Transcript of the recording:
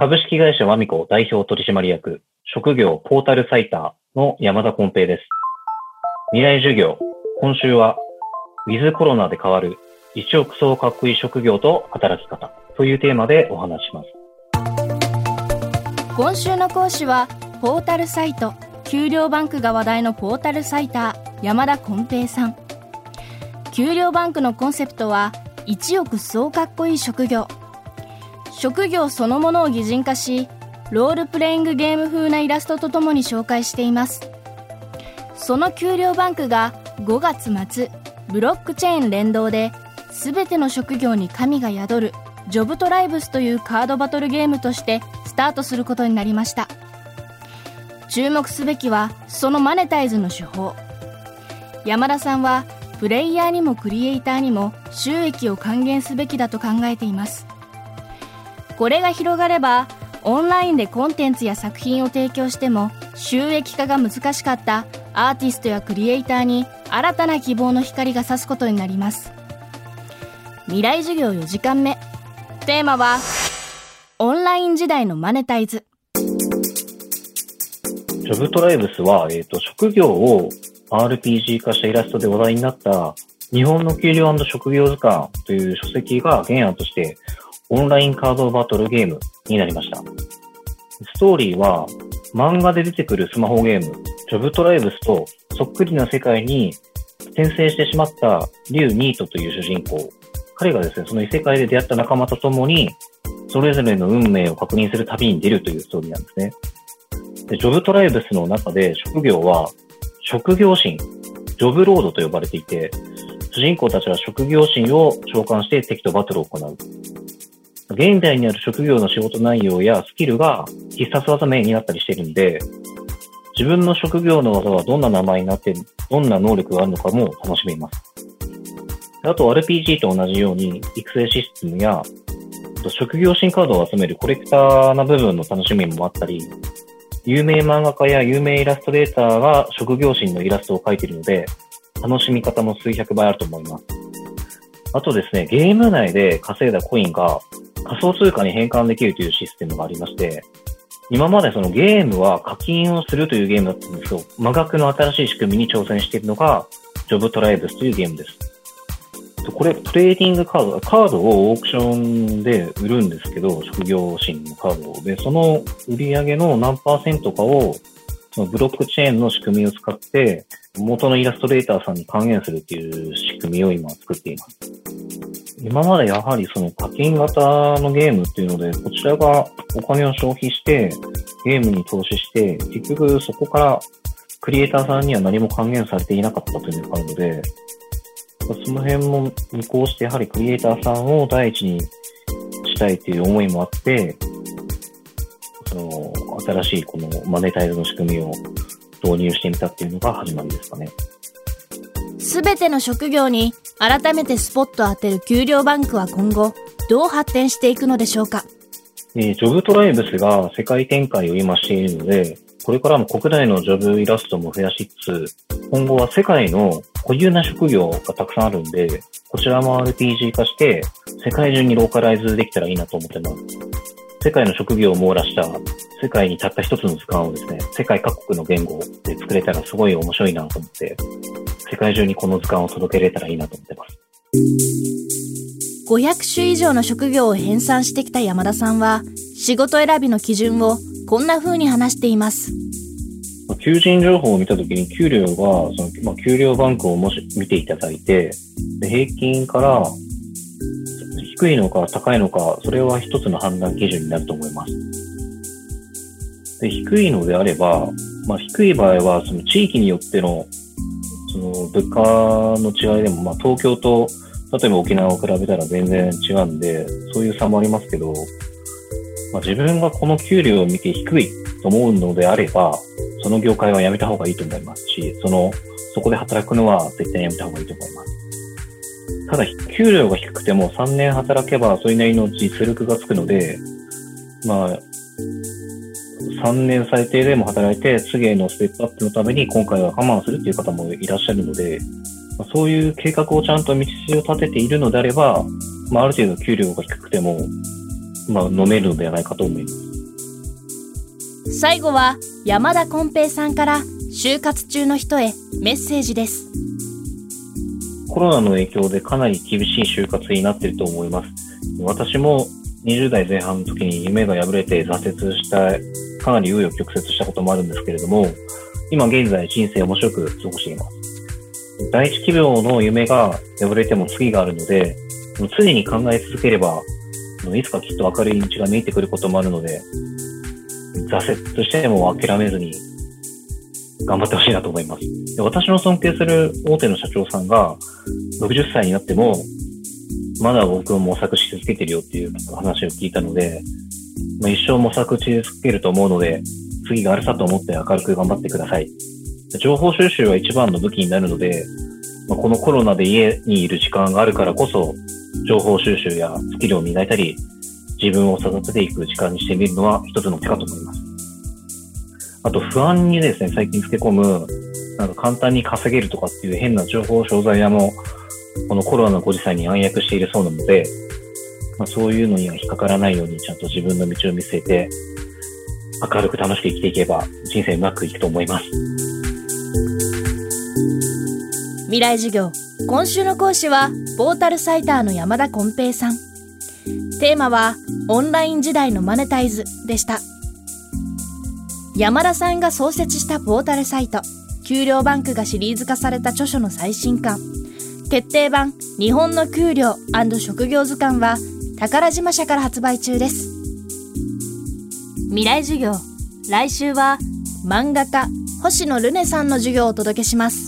株式会社ワミコ代表取締役、職業ポータルサイターの山田根平です。未来授業、今週は、ウィズコロナで変わる一億総かっこいい職業と働き方というテーマでお話します。今週の講師は、ポータルサイト、給料バンクが話題のポータルサイター、山田根平さん。給料バンクのコンセプトは、一億総かっこいい職業。職業そのものを擬人化し、ロールプレイングゲーム風なイラストとともに紹介しています。その給料バンクが5月末、ブロックチェーン連動で、全ての職業に神が宿る、ジョブトライブスというカードバトルゲームとしてスタートすることになりました。注目すべきは、そのマネタイズの手法。山田さんは、プレイヤーにもクリエイターにも収益を還元すべきだと考えています。これが広がればオンラインでコンテンツや作品を提供しても収益化が難しかったアーティストやクリエイターに新たな希望の光が差すことになります。未来授業4時間目。テーマはオンライン時代のマネタイズ。ジョブトライブスは、えーと、職業を RPG 化したイラストで話題になった日本の給料職業図鑑という書籍が原案としてオンラインカードバトルゲームになりました。ストーリーは漫画で出てくるスマホゲーム、ジョブトライブスとそっくりな世界に転生してしまったリュウ・ニートという主人公。彼がですね、その異世界で出会った仲間と共に、それぞれの運命を確認する旅に出るというストーリーなんですね。でジョブトライブスの中で職業は、職業心、ジョブロードと呼ばれていて、主人公たちは職業心を召喚して敵とバトルを行う。現代にある職業の仕事内容やスキルが必殺技名になったりしてるんで、自分の職業の技はどんな名前になって、どんな能力があるのかも楽しめます。あと RPG と同じように育成システムや職業新カードを集めるコレクターな部分の楽しみもあったり、有名漫画家や有名イラストレーターが職業心のイラストを描いているので、楽しみ方も数百倍あると思います。あとですね、ゲーム内で稼いだコインが仮想通貨に変換できるというシステムがありまして、今までそのゲームは課金をするというゲームだったんですけど、魔学の新しい仕組みに挑戦しているのが、ジョブトライブスというゲームです。これ、トレーディングカード、カードをオークションで売るんですけど、職業心のカードを。で、その売り上げの何パーセントかを、そのブロックチェーンの仕組みを使って、元のイラストレーターさんに還元するっていう仕組みを今作っています。今までやはりその課金型のゲームっていうので、こちらがお金を消費して、ゲームに投資して、結局そこからクリエイターさんには何も還元されていなかったというのがあるので、その辺も見越して、やはりクリエイターさんを第一にしたいという思いもあって、その新しいこのマネタイズの仕組みを導入してみたっていうのが始まりですかね。すべての職業に改めてスポットを当てる給料バンクは今後、どう発展していくのでしょうか？えー、ジョブトライブスが世界展開を今しているので、これからも国内のジョブイラストも増やしつつ、今後は世界の固有な職業がたくさんあるんで、こちらも RPG 化して、世界中にローカライズできたらいいなと思ってます。世界の職業を網羅した世界にたった一つの図鑑をですね、世界各国の言語で作れたらすごい面白いなと思って、世界中にこの図鑑を届けれたらいいなと思ってます。500種以上の職業を編纂してきた山田さんは、仕事選びの基準をこんな風に話しています。求人情報を見たときに、給料が、その、まあ、給料バンクをもし見ていただいて、で平均から低いのか高いのか、それは一つの判断基準になると思います。で低いのであれば、まあ、低い場合は、その地域によってのその物価の違いでも、まあ、東京と例えば沖縄を比べたら全然違うんで、そういう差もありますけど、まあ、自分がこの給料を見て低いと思うのであれば、その業界はやめた方がいいと思いますし、その、そこで働くのは絶対やめた方がいいと思います。ただ、給料が低くても3年働けばそれなりの実力がつくので、まあ、3年最低でも働いて、次へのステップアップのために今回は我慢するっていう方もいらっしゃるので、そういう計画をちゃんと道筋を立てているのであれば、まあ、ある程度給料が低くても、まあ、飲めるのではないかと思います。最後は山田金平さんから就活中の人へメッセージです。コロナの影響でかなり厳しい就活になっていると思います。私も20代前半の時に夢が破れて挫折した、かなり紆余曲折したこともあるんですけれども、今現在人生面白く過ごしています。第一希望の夢が破れても次があるので、常に考え続ければ、いつかきっと明るい道が見えてくることもあるので、挫折しても諦めずに頑張ってほしいなと思います。で私の尊敬する大手の社長さんが60歳になっても、まだ僕は模索し続けてるよっていう話を聞いたので、まあ、一生模索し続けると思うので、次があるさと思って明るく頑張ってください。情報収集は一番の武器になるので、まあ、このコロナで家にいる時間があるからこそ、情報収集やスキルを磨いたり、自分を育てていく時間にしてみるのは一つの手かと思います。あと不安にですね、最近つけ込む、なんか簡単に稼げるとかっていう変な情報商材屋も、このコロナのご時世に暗躍しているそうなので、まあ、そういうのには引っかからないようにちゃんと自分の道を見据えて、明るく楽しく生きていけば人生うまくいくと思います。未来授業。今週の講師はポータルサイターの山田金平さん。テーマはオンライン時代のマネタイズでした。山田さんが創設したポータルサイト給料バンクがシリーズ化された著書の最新刊。決定版日本の給料職業図鑑は宝島社から発売中です。未来授業来週は漫画家星野ルネさんの授業をお届けします。